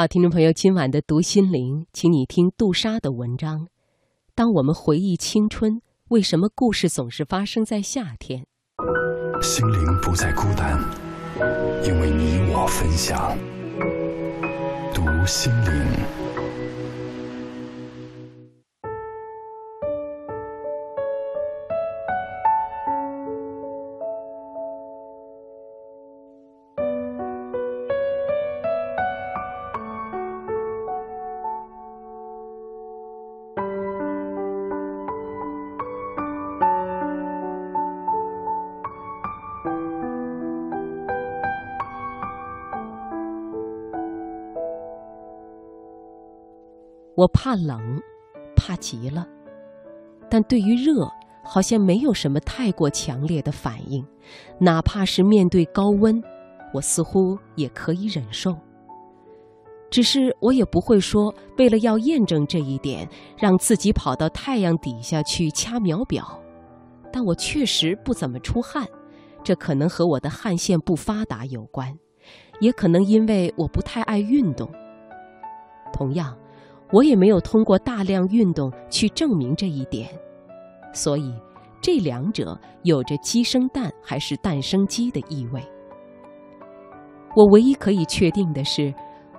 好，听众朋友，今晚的读心灵，请你听杜莎的文章。当我们回忆青春，为什么故事总是发生在夏天？心灵不再孤单，因为你我分享。读心灵。我怕冷，怕极了，但对于热，好像没有什么太过强烈的反应。哪怕是面对高温，我似乎也可以忍受。只是我也不会说，为了要验证这一点，让自己跑到太阳底下去掐秒表。但我确实不怎么出汗，这可能和我的汗腺不发达有关，也可能因为我不太爱运动。同样。我也没有通过大量运动去证明这一点，所以这两者有着鸡生蛋还是蛋生鸡的意味。我唯一可以确定的是，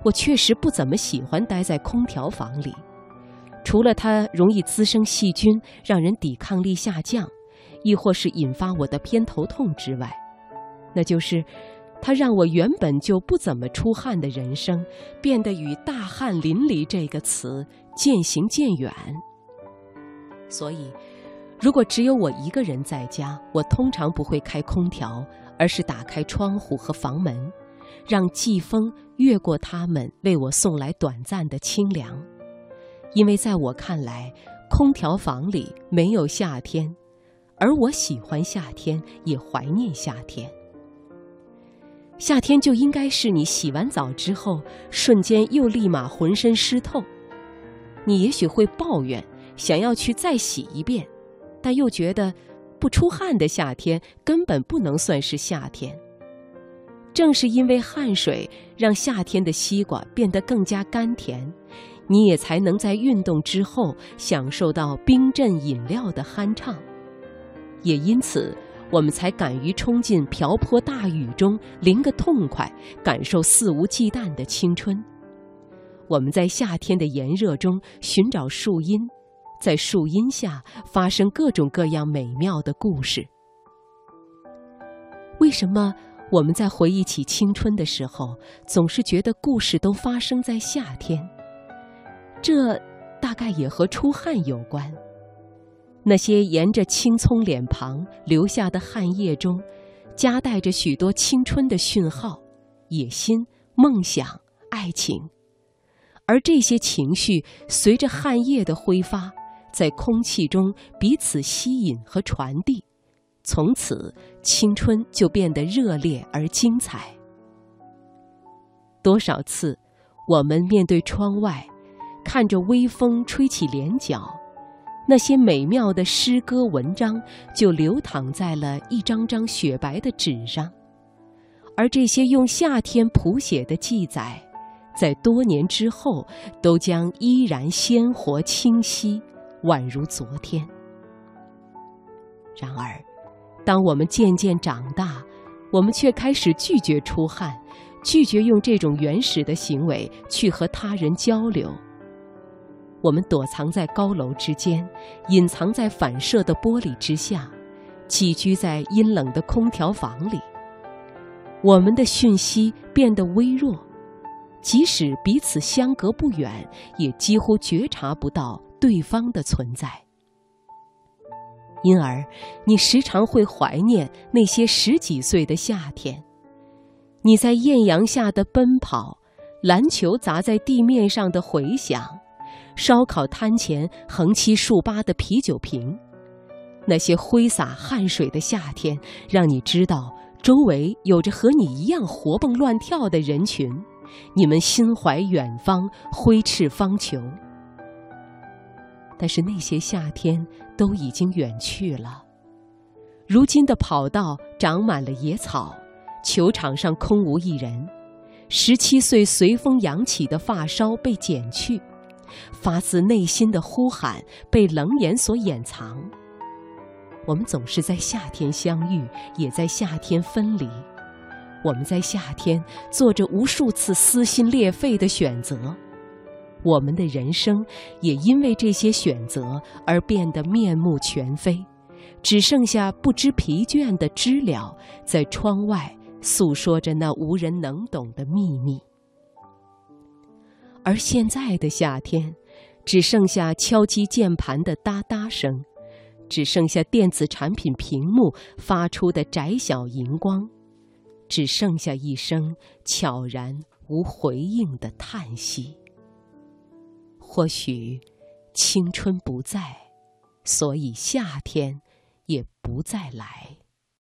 我确实不怎么喜欢待在空调房里，除了它容易滋生细菌，让人抵抗力下降，亦或是引发我的偏头痛之外，那就是。它让我原本就不怎么出汗的人生，变得与“大汗淋漓”这个词渐行渐远。所以，如果只有我一个人在家，我通常不会开空调，而是打开窗户和房门，让季风越过它们，为我送来短暂的清凉。因为在我看来，空调房里没有夏天，而我喜欢夏天，也怀念夏天。夏天就应该是你洗完澡之后，瞬间又立马浑身湿透。你也许会抱怨，想要去再洗一遍，但又觉得不出汗的夏天根本不能算是夏天。正是因为汗水让夏天的西瓜变得更加甘甜，你也才能在运动之后享受到冰镇饮料的酣畅。也因此。我们才敢于冲进瓢泼大雨中淋个痛快，感受肆无忌惮的青春。我们在夏天的炎热中寻找树荫，在树荫下发生各种各样美妙的故事。为什么我们在回忆起青春的时候，总是觉得故事都发生在夏天？这大概也和出汗有关。那些沿着青葱脸庞留下的汗液中，夹带着许多青春的讯号、野心、梦想、爱情，而这些情绪随着汗液的挥发，在空气中彼此吸引和传递，从此青春就变得热烈而精彩。多少次，我们面对窗外，看着微风吹起脸角。那些美妙的诗歌文章就流淌在了一张张雪白的纸上，而这些用夏天谱写的记载，在多年之后都将依然鲜活清晰，宛如昨天。然而，当我们渐渐长大，我们却开始拒绝出汗，拒绝用这种原始的行为去和他人交流。我们躲藏在高楼之间，隐藏在反射的玻璃之下，起居在阴冷的空调房里。我们的讯息变得微弱，即使彼此相隔不远，也几乎觉察不到对方的存在。因而，你时常会怀念那些十几岁的夏天，你在艳阳下的奔跑，篮球砸在地面上的回响。烧烤摊前横七竖八的啤酒瓶，那些挥洒汗水的夏天，让你知道周围有着和你一样活蹦乱跳的人群，你们心怀远方，挥斥方遒。但是那些夏天都已经远去了，如今的跑道长满了野草，球场上空无一人。十七岁随风扬起的发梢被剪去，发自内心的呼喊被冷眼所掩藏。我们总是在夏天相遇，也在夏天分离。我们在夏天做着无数次撕心裂肺的选择，我们的人生也因为这些选择而变得面目全非，只剩下不知疲倦的知了在窗外诉说着那无人能懂的秘密。而现在的夏天，只剩下敲击键盘的哒哒声。只剩下电子产品屏幕发出的窄小荧光，只剩下一声悄然无回应的叹息。或许，青春不在，所以夏天也不再来。